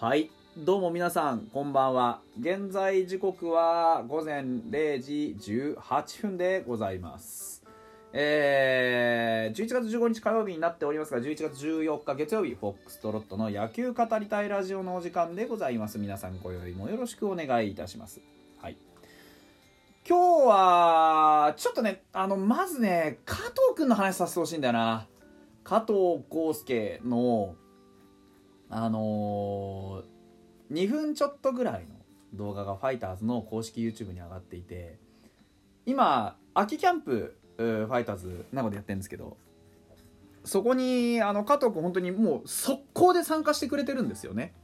はい。どうも皆さんこんばんは。現在時刻は午前0時18分でございます。えー、11月15日火曜日になっておりますが11月14日月曜日フォックストロットの野球語りたいラジオのお時間でございます。皆さん今宵もよろしくお願いいたします。はい。今日はちょっとねあのまずね加藤君の話させてほしいんだよな。加藤浩介のあのー、2分ちょっとぐらいの動画がファイターズの公式 YouTube に上がっていて今秋キャンプファイターズなのでやってるんですけどそこにあの加藤君本当にもう速攻で参加してくれてるんですよね。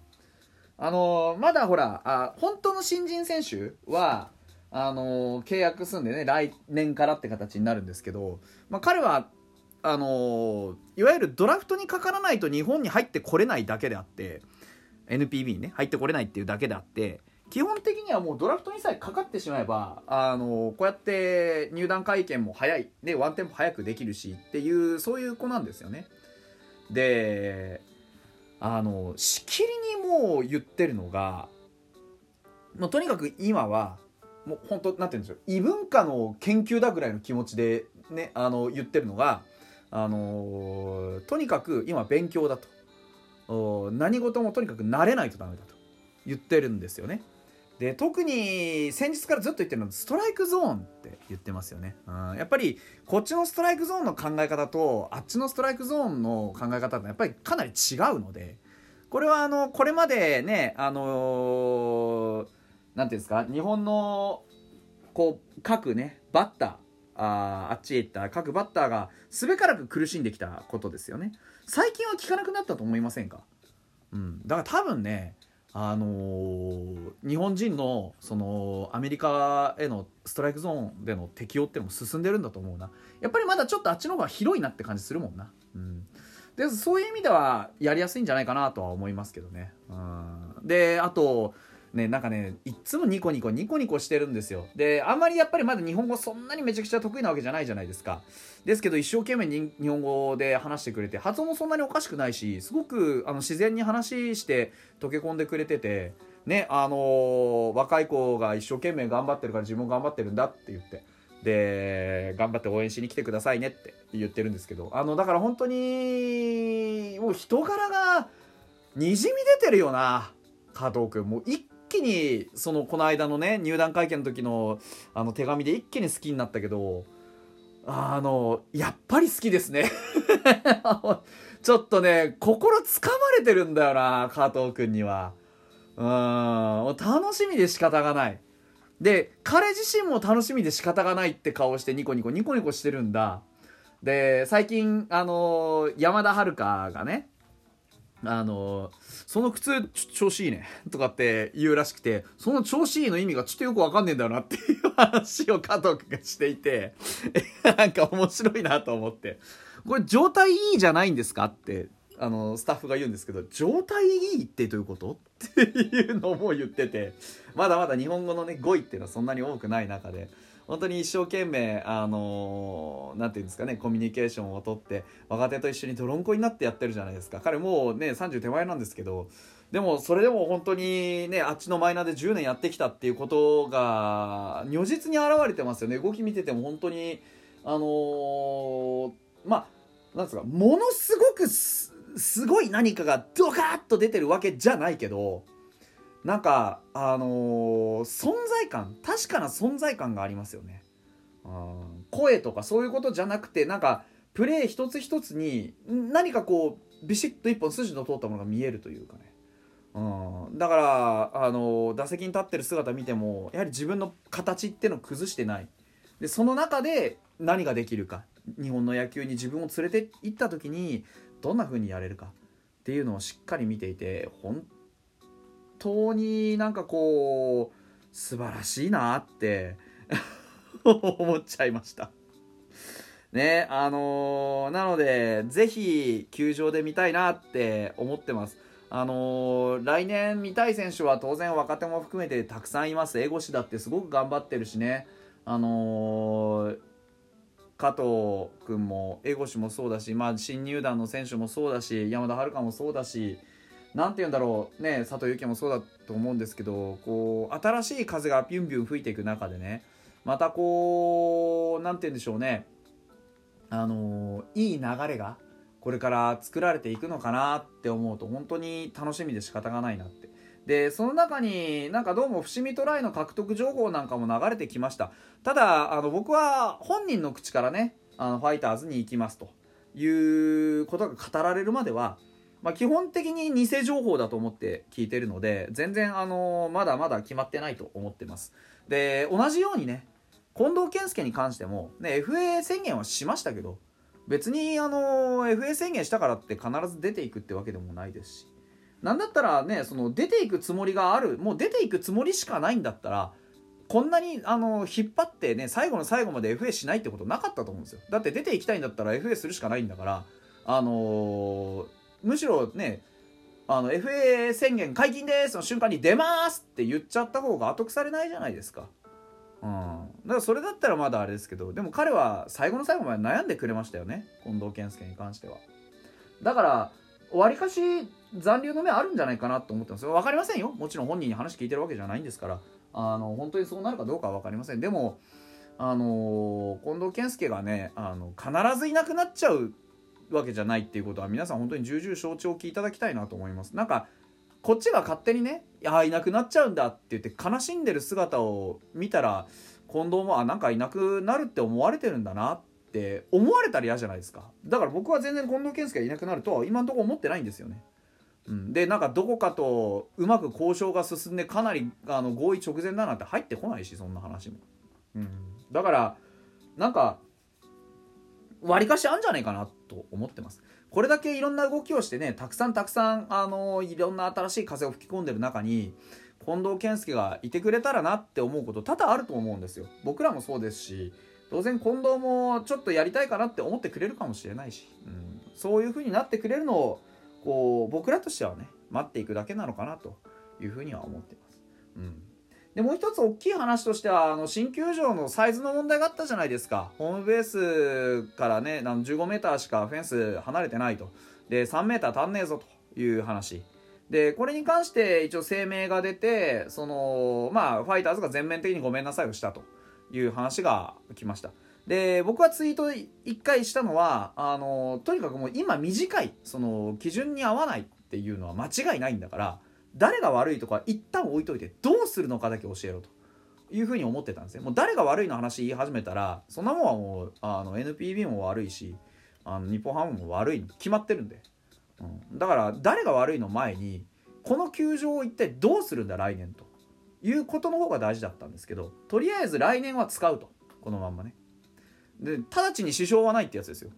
あのー、まだほらあ本当の新人選手はあのー、契約すんでね来年からって形になるんですけど、まあ、彼はあのいわゆるドラフトにかからないと日本に入ってこれないだけであって NPB にね入ってこれないっていうだけであって基本的にはもうドラフトにさえかかってしまえばあのこうやって入団会見も早いでワンテンポ早くできるしっていうそういう子なんですよね。であのしきりにもう言ってるのがもうとにかく今はもう本当なんて言うんでしょう異文化の研究だぐらいの気持ちでねあの言ってるのがあのとにかく今勉強だと。何事もとにかく慣れないとダメだと言ってるんですよね。で特に先日からずっと言ってるのはストライクゾーンって言ってますよね、うん、やっぱりこっちのストライクゾーンの考え方とあっちのストライクゾーンの考え方ってやっぱりかなり違うのでこれはあのこれまでねあの何、ー、ていうんですか日本のこう各ねバッターああっちへ行った各バッターがすべからく苦しんできたことですよね。最近は聞かなくなったと思いませんか？うん。だから多分ねあのー、日本人のそのアメリカへのストライクゾーンでの適用ってのも進んでるんだと思うな。やっぱりまだちょっとあっちの方が広いなって感じするもんな。うん。でそういう意味ではやりやすいんじゃないかなとは思いますけどね。うん。であとね、なんかね、いっつもニコニコ、ニコニコしてるんですよ。で、あんまりやっぱりまだ日本語そんなにめちゃくちゃ得意なわけじゃないじゃないですか。ですけど、一生懸命に日本語で話してくれて、発音もそんなにおかしくないし、すごくあの自然に話して溶け込んでくれてて、ね、あのー、若い子が一生懸命頑張ってるから自分も頑張ってるんだって言って。で、頑張って応援しに来てくださいねって言ってるんですけど、あの、だから本当に、もう人柄が、にじみ出てるよな、加藤君。もう一気にそのこの間のね入団会見の時のあの手紙で一気に好きになったけどあのやっぱり好きですね。ちょっとね心つかまれてるんだよな加藤君には。うん楽しみで仕方がない。で彼自身も楽しみで仕方がないって顔してニコニコニコニコしてるんだ。で最近あの山田遥がねあのその靴調子いいねとかって言うらしくてその調子いいの意味がちょっとよくわかんねえんだよなっていう話を加藤君がしていて なんか面白いなと思って。これ状態いいじゃないんですかってあのスタッフが言うんですけど状態いいってどういうこと？っていうのも言っててまだまだ日本語のね語彙っていうのはそんなに多くない中で本当に一生懸命あの何、て言うんですかねコミュニケーションをとって若手と一緒に泥んこになってやってるじゃないですか。彼もうね30手前なんですけどでもそれでも本当にねあっちのマイナーで10年やってきたっていうことが如実に表れてますよね。動き見てても本当にあのー、まあなんですかものすごくすごい何かがドカッと出てるわけじゃないけどなんかあのー、存在感確かな存在感がありますよね、うん、声とかそういうことじゃなくてなんかプレー一つ一つに何かこうビシッと一本筋の通ったものが見えるというかね、うん、だからあのー、打席に立ってる姿見てもやはり自分の形っていうのを崩してない。でその中で何ができるか。日本の野球に自分を連れて行った時にどんな風にやれるかっていうのをしっかり見ていて本当になんかこう素晴らしいなって 思っちゃいました。ねあのー、なのでぜひ球場で見たいなって思ってます。あのー、来年見たい選手は当然若手も含めてたくさんいます。江越だってすごく頑張ってるしね。あのー、加藤君も江越もそうだし、まあ、新入団の選手もそうだし山田遥もそうだし何て言うんだろう。ね佐藤由紀もそうだと思うんですけどこう新しい風がビュンビュン吹いていく中でねまたこう何て言うんでしょうね。あのいい流れがこれから作られていくのかなって思うと本当に楽しみで仕方がないなって。でその中になんかどうも伏見トライの獲得情報なんかも流れてきました。ただあの僕は本人の口からねあのファイターズに行きますということが語られるまでは、まあ、基本的に偽情報だと思って聞いてるので全然あのまだまだ決まってないと思ってます。で同じようにね近藤健介に関しても、ね、FA 宣言はしましたけど別にあの FA 宣言したからって必ず出ていくってわけでもないですし。なんだったらねその出ていくつもりがあるもう出ていくつもりしかないんだったらこんなにあの引っ張ってね最後の最後まで FA しないってことなかったと思うんですよ。だって出ていきたいんだったら FA するしかないんだからあのー、むしろねあの FA 宣言解禁ですの瞬間に出ますって言っちゃった方が後腐れないじゃないですか。うん、だからそれだったらまだあれですけどでも彼は最後の最後まで悩んでくれましたよね。近藤健介に関しては。だからわりかし残留の目あるんじゃないかなと思ってます。分かりませんよ。もちろん本人に話聞いてるわけじゃないんですから。あの本当にそうなるかどうかは分かりません。でもあの近藤健介がねあの必ずいなくなっちゃうわけじゃないっていうことは皆さん本当に重々承知おきいただきたいなと思います。なんかこっちが勝手にね「ああいなくなっちゃうんだ」って言って悲しんでる姿を見たら近藤もあなんかいなくなるって思われてるんだなって思われたら嫌じゃないですか。だから僕は全然近藤健介がいなくなるとは今のとこ思ってないんですよね。うん、でなんかどこかとうまく交渉が進んでかなりあの合意直前だなんて入ってこないしそんな話も、うん、だからなんか割かしあんじゃないかなと思ってます。これだけいろんな動きをしてねたくさんたくさんあのいろんな新しい風を吹き込んでる中に近藤健介がいてくれたらなって思うこと多々あると思うんですよ。僕らもそうですし当然近藤もちょっとやりたいかなって思ってくれるかもしれないし、うん、そういう風になってくれるのをこう僕らとしてはね待っていくだけなのかなというふうには思ってます。うん。でもう一つ大きい話としてはあの新球場のサイズの問題があったじゃないですか。ホームベースからねあの 15m しかフェンス離れてないと。で 3m 足んねえぞという話。でこれに関して一応声明が出てそのまあファイターズが全面的にごめんなさいをしたという話が来ました。で僕はツイート1回したのはあのとにかくもう今短いその基準に合わないっていうのは間違いないんだから誰が悪いとか一旦置いといてどうするのかだけ教えろというふうに思ってたんですね。もう誰が悪いの話言い始めたらそんなもんはもうあの NPB も悪いしあの日本ハムも悪い決まってるんで、うん、だから誰が悪いの前にこの球場を一体どうするんだ来年ということの方が大事だったんですけどとりあえず来年は使うと。このまんまね。で直ちに支障はないってやつですよ。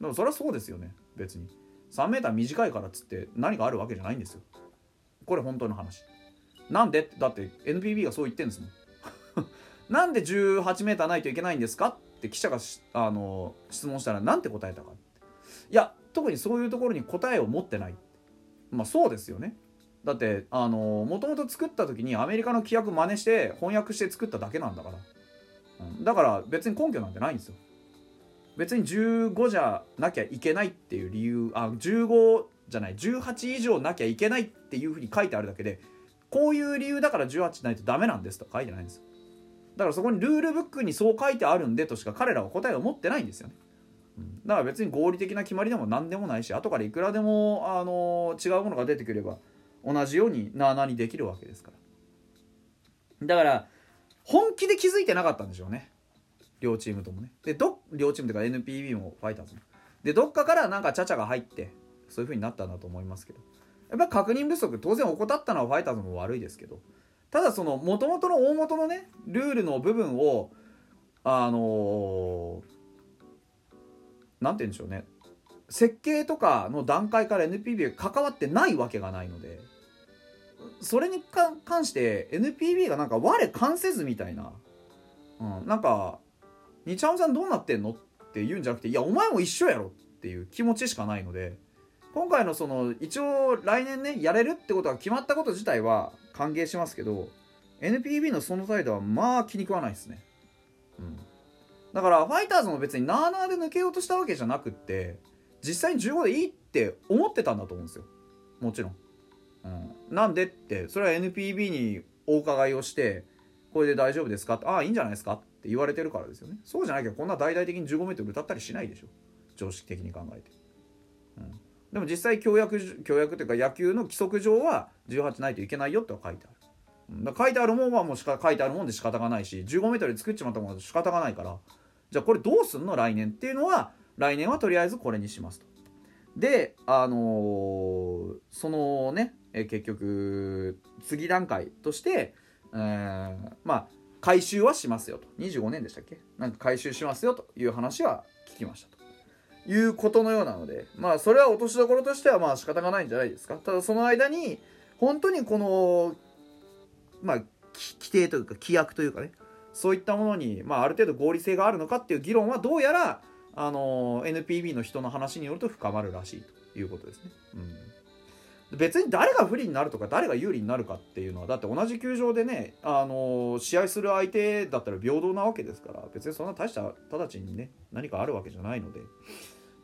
でもそれはそうですよね。別に。3m 短いからっつって何があるわけじゃないんですよ。これ本当の話。なんで？だって NPB がそう言ってんですもん。なんで 18m ないといけないんですか？って記者があの質問したら何て答えたかいや特にそういうところに答えを持ってない。まあそうですよね。だってあのもともと作った時にアメリカの規約真似して翻訳して作っただけなんだから、うん、だから別に根拠なんてないんですよ。別に15じゃなきゃいけないっていう理由あ15じゃない18以上なきゃいけないっていうふうに書いてあるだけでこういう理由だから18ないとダメなんですと書いてないんですよ。だからそこにルールブックにそう書いてあるんでとしか彼らは答えを持ってないんですよね。だから別に合理的な決まりでも何でもないし後からいくらでも、あの違うものが出てくれば同じようになあなあにできるわけですから。だから本気で気づいてなかったんでしょうね。両チームともね。でど両チームというか NPB もファイターズも。でどっかからなんかチャチャが入ってそういう風になったんだと思いますけど。やっぱ確認不足当然怠ったのはファイターズも悪いですけど。ただそのもともとの大元のねルールの部分をあの何、て言うんでしょうね。設計とかの段階から NPB が関わってないわけがないので。それに関して NPB がなんか我関せずみたいな、うん、なんか「日ハムさんどうなってんの?」って言うんじゃなくて「いやお前も一緒やろ」っていう気持ちしかないので。今回のその一応来年ねやれるってことが決まったこと自体は歓迎しますけど NPB のその態度はまあ気に食わないですね。うん。だからファイターズも別になあなあで抜けようとしたわけじゃなくって実際に15でいいって思ってたんだと思うんですよ。もちろん。うん、なんでってそれは NPB にお伺いをしてこれで大丈夫ですか？ってああいいんじゃないですか？って言われてるからですよね。そうじゃなきゃこんな大々的に 15m 歌ったりしないでしょ。常識的に考えて、うん、でも実際協約協約というか野球の規則上は18ないといけないよっては書いてある。だ書いてあるもんはもうしか書いてあるもんで仕方がないし 15m で作っちまったもんは仕方がないから。じゃあこれどうすんの来年っていうのは来年はとりあえずこれにしますと。であのー、そのねえ結局次段階として、えー、まあ回収はしますよと。25年でしたっけ？なんか回収しますよという話は聞きましたと。いうことのようなのでまあそれは落としどころとしてはまあ仕方がないんじゃないですかただその間に本当にこのまあ規定というか規約というかねそういったものに、まあ、ある程度合理性があるのかっていう議論はどうやらあの NPB の人の話によると深まるらしいということですね。うん、別に誰が不利になるとか誰が有利になるかっていうのはだって同じ球場でね、あの試合する相手だったら平等なわけですから別にそんな大した直ちにね何かあるわけじゃないので。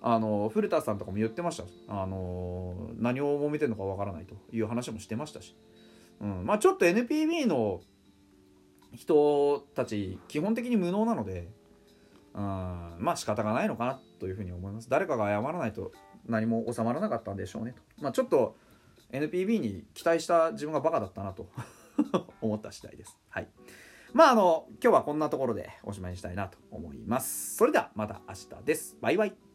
あの古田さんとかも言ってました、あの何を揉めてるのかわからないという話もしてましたし、うん。まあ、ちょっと NPB の人たち基本的に無能なので、うん、まあ仕方がないのかなというふうに思います。誰かが謝らないと何も収まらなかったんでしょうねと、まあ、ちょっと NPB に期待した自分がバカだったなと。思った次第です。はい。まああの今日はこんなところでおしまいにしたいなと思います。それではまた明日です。バイバイ。